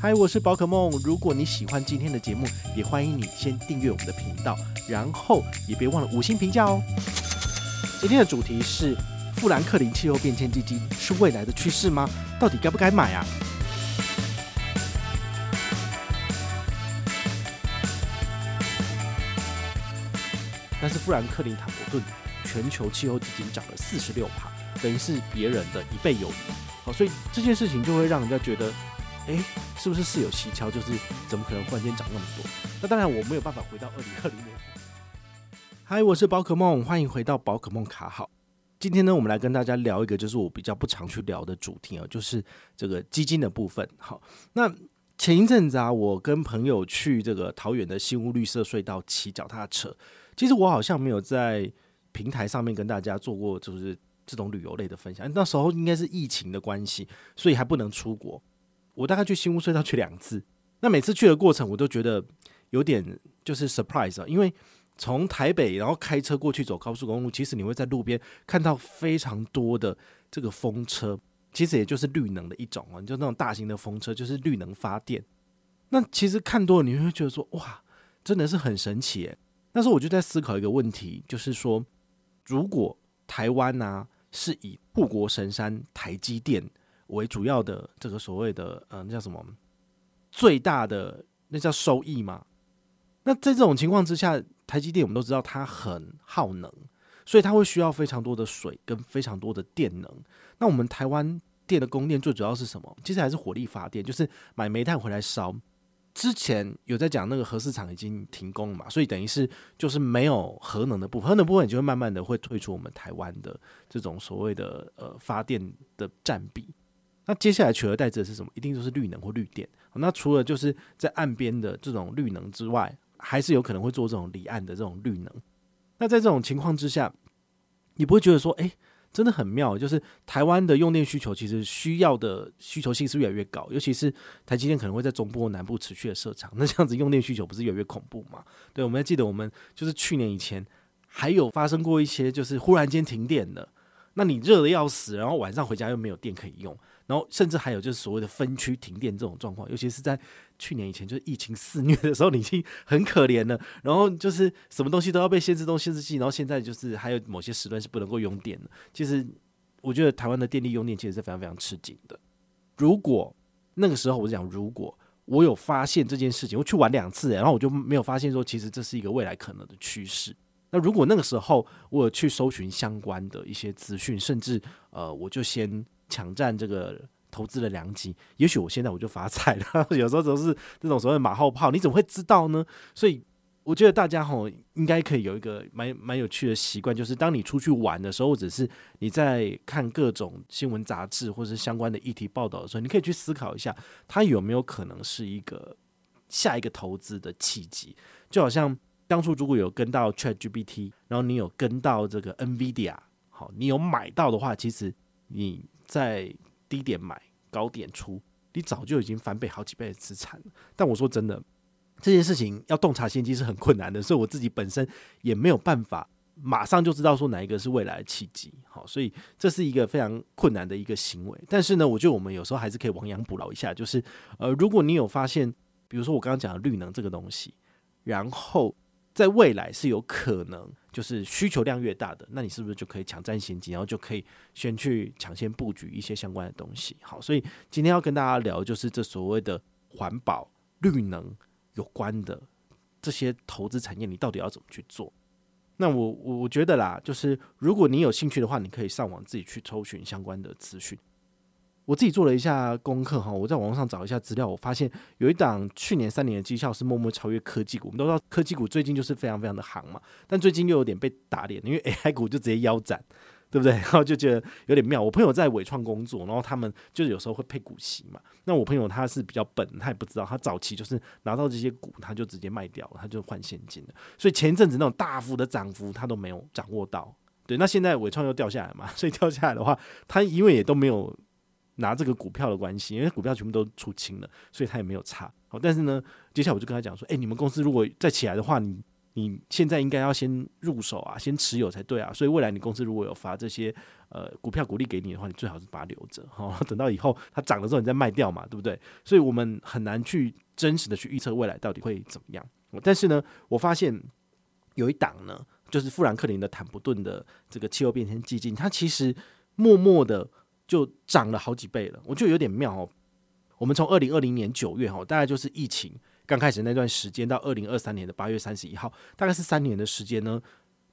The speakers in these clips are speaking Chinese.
嗨，我是宝可梦。如果你喜欢今天的节目，也欢迎你先订阅我们的频道，然后也别忘了五星评价哦。今天的主题是富兰克林气候变迁基金是未来的趋势吗？到底该不该买啊？但是富兰克林塔伯顿全球气候基金涨了四十六趴，等于是别人的一倍有余。好，所以这件事情就会让人家觉得。哎，是不是事有蹊跷？就是怎么可能忽然间涨那么多？那当然我没有办法回到二零二零年。嗨，我是宝可梦，欢迎回到宝可梦卡好。今天呢，我们来跟大家聊一个就是我比较不常去聊的主题啊，就是这个基金的部分。好，那前一阵子啊，我跟朋友去这个桃园的新屋绿色隧道骑脚踏车。其实我好像没有在平台上面跟大家做过就是这种旅游类的分享。那时候应该是疫情的关系，所以还不能出国。我大概去新屋隧道去两次，那每次去的过程我都觉得有点就是 surprise 啊，因为从台北然后开车过去走高速公路，其实你会在路边看到非常多的这个风车，其实也就是绿能的一种啊，就那种大型的风车，就是绿能发电。那其实看多了你会觉得说哇，真的是很神奇诶。那时候我就在思考一个问题，就是说如果台湾呢、啊、是以护国神山台积电。为主要的这个所谓的呃，那叫什么？最大的那叫收益嘛？那在这种情况之下，台积电我们都知道它很耗能，所以它会需要非常多的水跟非常多的电能。那我们台湾电的供电最主要是什么？其实还是火力发电，就是买煤炭回来烧。之前有在讲那个核四厂已经停工了嘛，所以等于是就是没有核能的部分，核能部分你就会慢慢的会退出我们台湾的这种所谓的呃发电的占比。那接下来取而代之的是什么？一定就是绿能或绿电。那除了就是在岸边的这种绿能之外，还是有可能会做这种离岸的这种绿能。那在这种情况之下，你不会觉得说，诶，真的很妙，就是台湾的用电需求其实需要的需求性是越来越高，尤其是台积电可能会在中部、南部持续的设厂，那这样子用电需求不是越来越恐怖吗？对，我们还记得我们就是去年以前还有发生过一些，就是忽然间停电的，那你热得要死，然后晚上回家又没有电可以用。然后甚至还有就是所谓的分区停电这种状况，尤其是在去年以前，就是疫情肆虐的时候，你已经很可怜了。然后就是什么东西都要被限制东限制西，然后现在就是还有某些时段是不能够用电的。其实我觉得台湾的电力用电其实是非常非常吃紧的。如果那个时候我讲，如果我有发现这件事情，我去玩两次，然后我就没有发现说，其实这是一个未来可能的趋势。那如果那个时候我有去搜寻相关的一些资讯，甚至呃，我就先。抢占这个投资的良机，也许我现在我就发财了。有时候都是这种所谓马后炮，你怎么会知道呢？所以我觉得大家吼应该可以有一个蛮蛮有趣的习惯，就是当你出去玩的时候，或者是你在看各种新闻杂志或者是相关的议题报道的时候，你可以去思考一下，它有没有可能是一个下一个投资的契机？就好像当初如果有跟到 ChatGPT，然后你有跟到这个 NVIDIA，好，你有买到的话，其实你。在低点买，高点出，你早就已经翻倍好几倍的资产了。但我说真的，这件事情要洞察先机是很困难的，所以我自己本身也没有办法马上就知道说哪一个是未来的契机。好，所以这是一个非常困难的一个行为。但是呢，我觉得我们有时候还是可以亡羊补牢一下，就是呃，如果你有发现，比如说我刚刚讲的绿能这个东西，然后。在未来是有可能，就是需求量越大的，那你是不是就可以抢占先机，然后就可以先去抢先布局一些相关的东西？好，所以今天要跟大家聊，就是这所谓的环保、绿能有关的这些投资产业，你到底要怎么去做？那我我我觉得啦，就是如果你有兴趣的话，你可以上网自己去搜寻相关的资讯。我自己做了一下功课哈，我在网上找一下资料，我发现有一档去年三年的绩效是默默超越科技股。我们都知道科技股最近就是非常非常的行嘛，但最近又有点被打脸，因为 AI 股就直接腰斩，对不对？然后就觉得有点妙。我朋友在伟创工作，然后他们就是有时候会配股息嘛。那我朋友他是比较笨，他也不知道，他早期就是拿到这些股，他就直接卖掉了，他就换现金了。所以前一阵子那种大幅的涨幅，他都没有掌握到。对，那现在伟创又掉下来嘛，所以掉下来的话，他因为也都没有拿这个股票的关系，因为股票全部都出清了，所以他也没有差。好，但是呢，接下来我就跟他讲说，诶，你们公司如果再起来的话，你你现在应该要先入手啊，先持有才对啊。所以未来你公司如果有发这些呃股票股利给你的话，你最好是把它留着，好，等到以后它涨了之后你再卖掉嘛，对不对？所以我们很难去真实的去预测未来到底会怎么样。但是呢，我发现有一档呢。就是富兰克林的坦博顿的这个气候变迁基金，它其实默默的就涨了好几倍了，我觉得有点妙哦。我们从二零二零年九月哈，大概就是疫情刚开始那段时间，到二零二三年的八月三十一号，大概是三年的时间呢。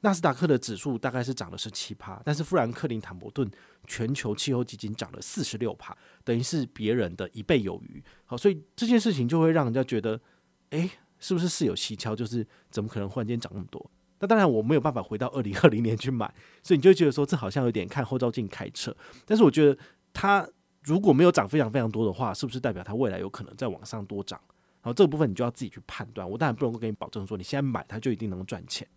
纳斯达克的指数大概是涨了十七趴，但是富兰克林坦博顿全球气候基金涨了四十六趴，等于是别人的一倍有余。好，所以这件事情就会让人家觉得，诶，是不是事有蹊跷？就是怎么可能忽然间涨那么多？那当然我没有办法回到二零二零年去买，所以你就觉得说，这好像有点看后照镜开车。但是我觉得它如果没有涨非常非常多的话，是不是代表它未来有可能再往上多涨？然后这个部分你就要自己去判断。我当然不能够给你保证说你现在买它就一定能赚钱。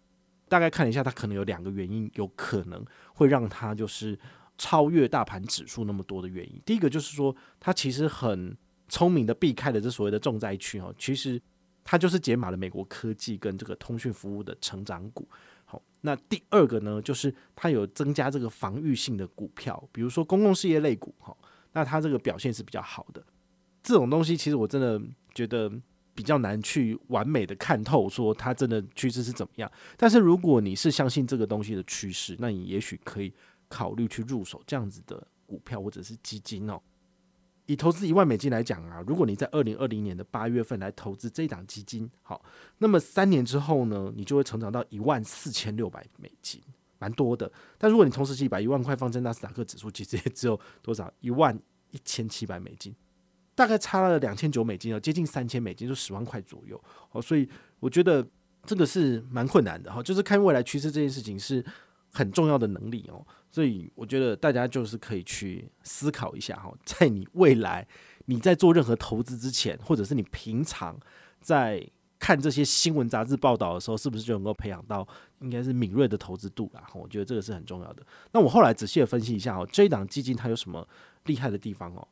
大概看了一下，它可能有两个原因，有可能会让它就是超越大盘指数那么多的原因。第一个就是说，它其实很聪明的避开了这所谓的重灾区哦，其实。它就是解码了美国科技跟这个通讯服务的成长股。好，那第二个呢，就是它有增加这个防御性的股票，比如说公共事业类股。哈，那它这个表现是比较好的。这种东西其实我真的觉得比较难去完美的看透，说它真的趋势是怎么样。但是如果你是相信这个东西的趋势，那你也许可以考虑去入手这样子的股票或者是基金哦。以投资一万美金来讲啊，如果你在二零二零年的八月份来投资这一档基金，好，那么三年之后呢，你就会成长到一万四千六百美金，蛮多的。但如果你同时期把一万块放在纳斯达克指数，其实也只有多少一万一千七百美金，大概差了两千九美金哦，接近三千美金，就十万块左右。哦，所以我觉得这个是蛮困难的哈，就是看未来趋势这件事情是很重要的能力哦。所以我觉得大家就是可以去思考一下哈，在你未来你在做任何投资之前，或者是你平常在看这些新闻杂志报道的时候，是不是就能够培养到应该是敏锐的投资度啦？我觉得这个是很重要的。那我后来仔细的分析一下哦，这一档基金它有什么厉害的地方哦？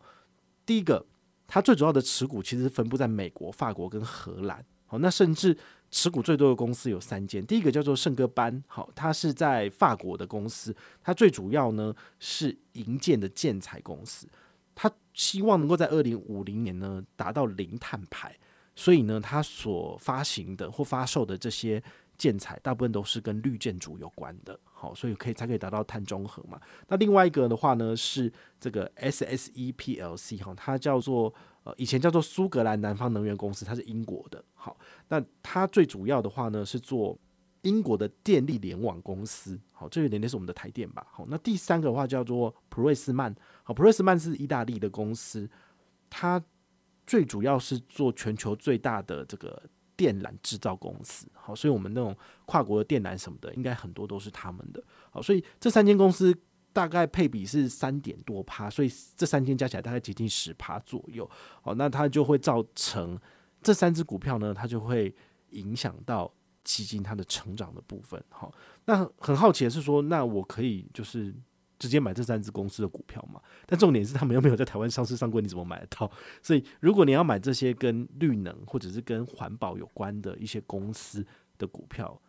第一个，它最主要的持股其实是分布在美国、法国跟荷兰。好，那甚至。持股最多的公司有三间，第一个叫做圣戈班，好，它是在法国的公司，它最主要呢是银建的建材公司，它希望能够在二零五零年呢达到零碳排，所以呢，它所发行的或发售的这些建材，大部分都是跟绿建筑有关的，好，所以可以才可以达到碳中和嘛。那另外一个的话呢是这个 SSE PLC 哈，它叫做。呃，以前叫做苏格兰南方能源公司，它是英国的。好，那它最主要的话呢是做英国的电力联网公司。好，这有点类似我们的台电吧。好，那第三个的话叫做普瑞斯曼。好，普瑞斯曼是意大利的公司，它最主要是做全球最大的这个电缆制造公司。好，所以我们那种跨国的电缆什么的，应该很多都是他们的。好，所以这三间公司。大概配比是三点多趴，所以这三间加起来大概接近十趴左右。好，那它就会造成这三只股票呢，它就会影响到基金它的成长的部分。好，那很好奇的是说，那我可以就是直接买这三只公司的股票嘛？但重点是他们又没有在台湾上市上柜？你怎么买得到？所以如果你要买这些跟绿能或者是跟环保有关的一些公司的股票。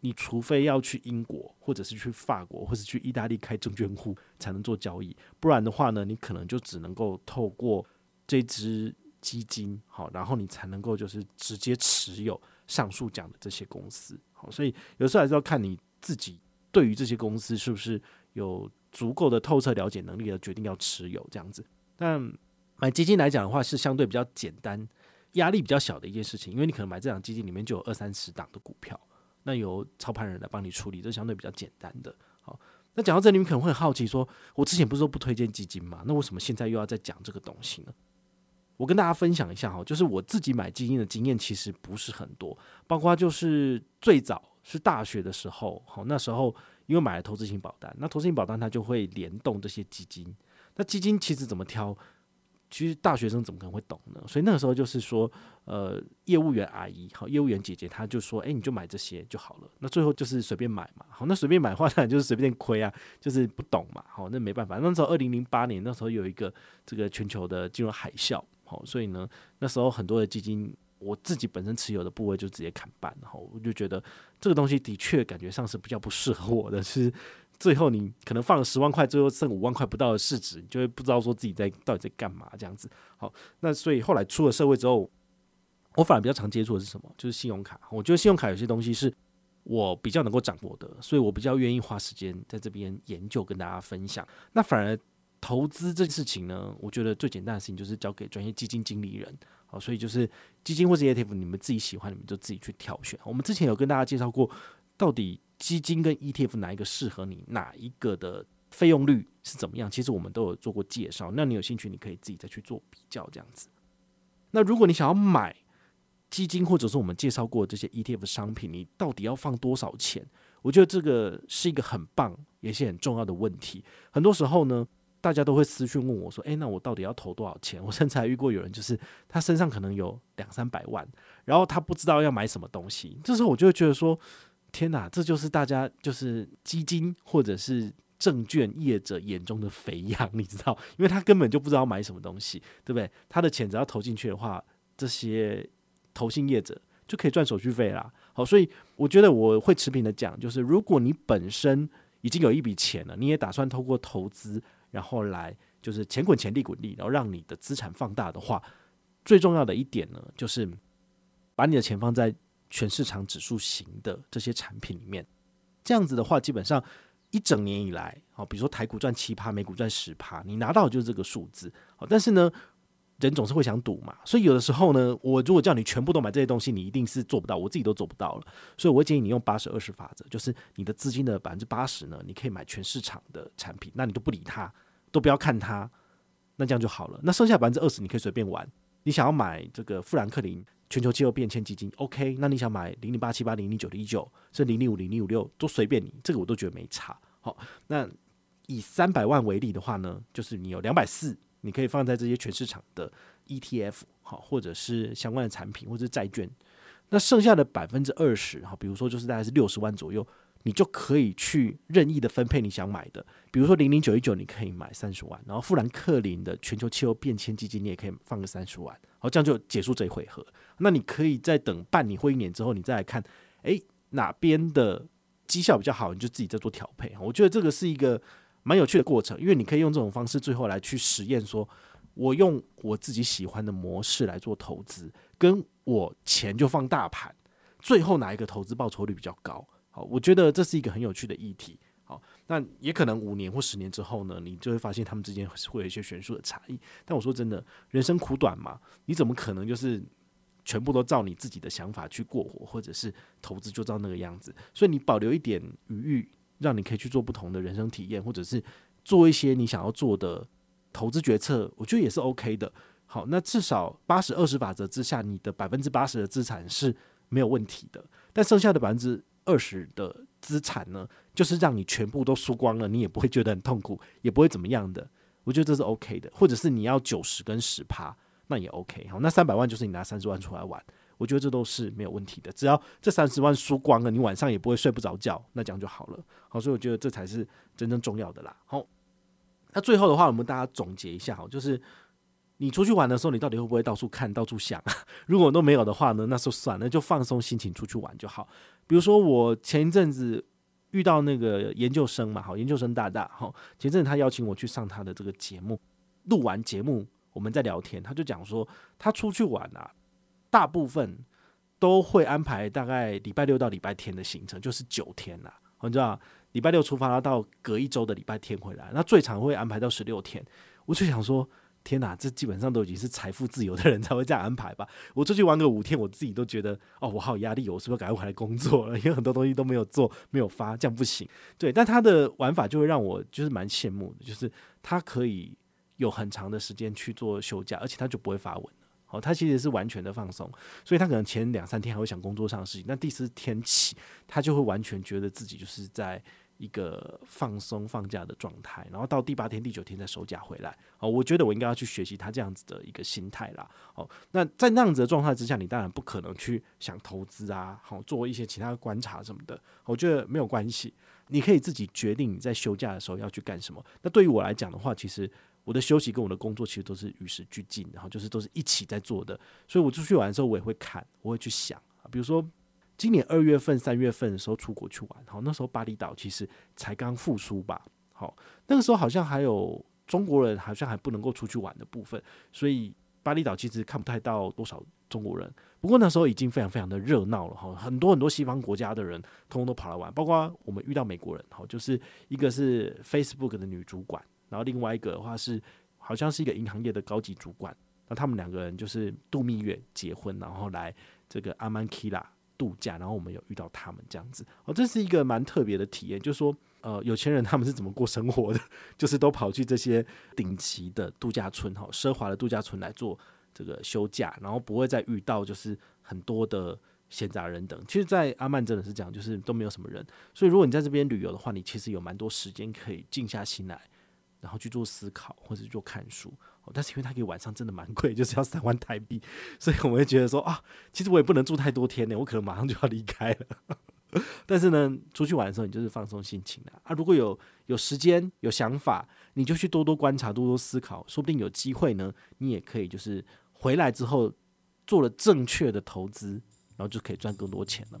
你除非要去英国，或者是去法国，或者是去意大利开证券户才能做交易，不然的话呢，你可能就只能够透过这支基金，好，然后你才能够就是直接持有上述讲的这些公司，好，所以有时候还是要看你自己对于这些公司是不是有足够的透彻了解能力而决定要持有这样子。但买基金来讲的话，是相对比较简单、压力比较小的一件事情，因为你可能买这档基金里面就有二三十档的股票。那由操盘人来帮你处理，这相对比较简单的。好，那讲到这里，你可能会好奇说，我之前不是说不推荐基金吗？那为什么现在又要再讲这个东西呢？我跟大家分享一下哈，就是我自己买基金的经验其实不是很多，包括就是最早是大学的时候，好，那时候因为买了投资型保单，那投资型保单它就会联动这些基金。那基金其实怎么挑？其实大学生怎么可能会懂呢？所以那个时候就是说，呃，业务员阿姨好，业务员姐姐，她就说，哎，你就买这些就好了。那最后就是随便买嘛，好，那随便买的话，当然就是随便亏啊，就是不懂嘛，好，那没办法。那时候二零零八年，那时候有一个这个全球的金融海啸，好，所以呢，那时候很多的基金，我自己本身持有的部位就直接砍半，然后我就觉得这个东西的确感觉上是比较不适合我的，是。最后你可能放了十万块，最后剩五万块不到的市值，你就会不知道说自己在到底在干嘛这样子。好，那所以后来出了社会之后，我反而比较常接触的是什么？就是信用卡。我觉得信用卡有些东西是我比较能够掌握的，所以我比较愿意花时间在这边研究跟大家分享。那反而投资这件事情呢，我觉得最简单的事情就是交给专业基金经理人。好，所以就是基金或者 ETF，你们自己喜欢，你们就自己去挑选。我们之前有跟大家介绍过，到底。基金跟 ETF 哪一个适合你？哪一个的费用率是怎么样？其实我们都有做过介绍。那你有兴趣，你可以自己再去做比较，这样子。那如果你想要买基金，或者是我们介绍过这些 ETF 商品，你到底要放多少钱？我觉得这个是一个很棒也是很重要的问题。很多时候呢，大家都会私讯问我说：“诶，那我到底要投多少钱？” 我甚至还遇过有人，就是他身上可能有两三百万，然后他不知道要买什么东西。这时候我就会觉得说。天哪，这就是大家就是基金或者是证券业者眼中的肥羊，你知道？因为他根本就不知道买什么东西，对不对？他的钱只要投进去的话，这些投信业者就可以赚手续费啦。好，所以我觉得我会持平的讲，就是如果你本身已经有一笔钱了，你也打算透过投资，然后来就是钱滚钱，利滚利，然后让你的资产放大的话，最重要的一点呢，就是把你的钱放在。全市场指数型的这些产品里面，这样子的话，基本上一整年以来，好，比如说台股赚七趴，美股赚十趴，你拿到就是这个数字。好，但是呢，人总是会想赌嘛，所以有的时候呢，我如果叫你全部都买这些东西，你一定是做不到，我自己都做不到了。所以我建议你用八十二十法则，就是你的资金的百分之八十呢，你可以买全市场的产品，那你都不理它，都不要看它，那这样就好了。那剩下百分之二十，你可以随便玩。你想要买这个富兰克林。全球气候变迁基金，OK，那你想买零零八七八零零九零一九，是零零五零零五六，都随便你，这个我都觉得没差。好，那以三百万为例的话呢，就是你有两百四，你可以放在这些全市场的 ETF，好，或者是相关的产品，或者是债券。那剩下的百分之二十，哈，比如说就是大概是六十万左右。你就可以去任意的分配你想买的，比如说零零九一九，你可以买三十万，然后富兰克林的全球气候变迁基金，你也可以放个三十万，好，这样就结束这一回合。那你可以再等半年或一年之后，你再来看，诶，哪边的绩效比较好，你就自己再做调配。我觉得这个是一个蛮有趣的过程，因为你可以用这种方式最后来去实验，说我用我自己喜欢的模式来做投资，跟我钱就放大盘，最后哪一个投资报酬率比较高？好，我觉得这是一个很有趣的议题。好，那也可能五年或十年之后呢，你就会发现他们之间会有一些悬殊的差异。但我说真的，人生苦短嘛，你怎么可能就是全部都照你自己的想法去过活，或者是投资就照那个样子？所以你保留一点余裕，让你可以去做不同的人生体验，或者是做一些你想要做的投资决策，我觉得也是 OK 的。好，那至少八十二十法则之下，你的百分之八十的资产是没有问题的，但剩下的百分之二十的资产呢，就是让你全部都输光了，你也不会觉得很痛苦，也不会怎么样的。我觉得这是 OK 的，或者是你要九十跟十趴，那也 OK。好，那三百万就是你拿三十万出来玩，我觉得这都是没有问题的。只要这三十万输光了，你晚上也不会睡不着觉，那这样就好了。好，所以我觉得这才是真正重要的啦。好，那最后的话，我们大家总结一下，好，就是。你出去玩的时候，你到底会不会到处看、到处想？如果都没有的话呢，那就算了，就放松心情出去玩就好。比如说，我前一阵子遇到那个研究生嘛，好，研究生大大，好，前阵子他邀请我去上他的这个节目，录完节目我们在聊天，他就讲说他出去玩啊，大部分都会安排大概礼拜六到礼拜天的行程，就是九天啦。你知道，礼拜六出发，到隔一周的礼拜天回来，那最长会安排到十六天。我就想说。天哪，这基本上都已经是财富自由的人才会这样安排吧？我出去玩个五天，我自己都觉得哦，我好有压力，我是不是赶快回来工作了？因为很多东西都没有做，没有发，这样不行。对，但他的玩法就会让我就是蛮羡慕的，就是他可以有很长的时间去做休假，而且他就不会发文。哦，他其实是完全的放松，所以他可能前两三天还会想工作上的事情，但第四天起，他就会完全觉得自己就是在一个放松放假的状态，然后到第八天、第九天再收假回来。哦，我觉得我应该要去学习他这样子的一个心态啦。哦，那在那样子的状态之下，你当然不可能去想投资啊，好做一些其他的观察什么的。我觉得没有关系，你可以自己决定你在休假的时候要去干什么。那对于我来讲的话，其实我的休息跟我的工作其实都是与时俱进，然后就是都是一起在做的。所以我出去玩的时候，我也会看，我会去想，比如说。今年二月份、三月份的时候出国去玩，好，那时候巴厘岛其实才刚复苏吧，好，那个时候好像还有中国人好像还不能够出去玩的部分，所以巴厘岛其实看不太到多少中国人。不过那时候已经非常非常的热闹了，哈，很多很多西方国家的人通通都跑来玩，包括我们遇到美国人，好，就是一个是 Facebook 的女主管，然后另外一个的话是好像是一个银行业的高级主管，那他们两个人就是度蜜月结婚，然后来这个阿曼 Kila。度假，然后我们有遇到他们这样子哦，这是一个蛮特别的体验。就是说，呃，有钱人他们是怎么过生活的？就是都跑去这些顶级的度假村哈，奢华的度假村来做这个休假，然后不会再遇到就是很多的闲杂人等。其实，在阿曼真的是这样，就是都没有什么人。所以，如果你在这边旅游的话，你其实有蛮多时间可以静下心来，然后去做思考或者做看书。但是因为他给晚上真的蛮贵，就是要三万台币，所以我会觉得说啊，其实我也不能住太多天呢，我可能马上就要离开了。但是呢，出去玩的时候，你就是放松心情啊。啊，如果有有时间、有想法，你就去多多观察、多多思考，说不定有机会呢，你也可以就是回来之后做了正确的投资，然后就可以赚更多钱了。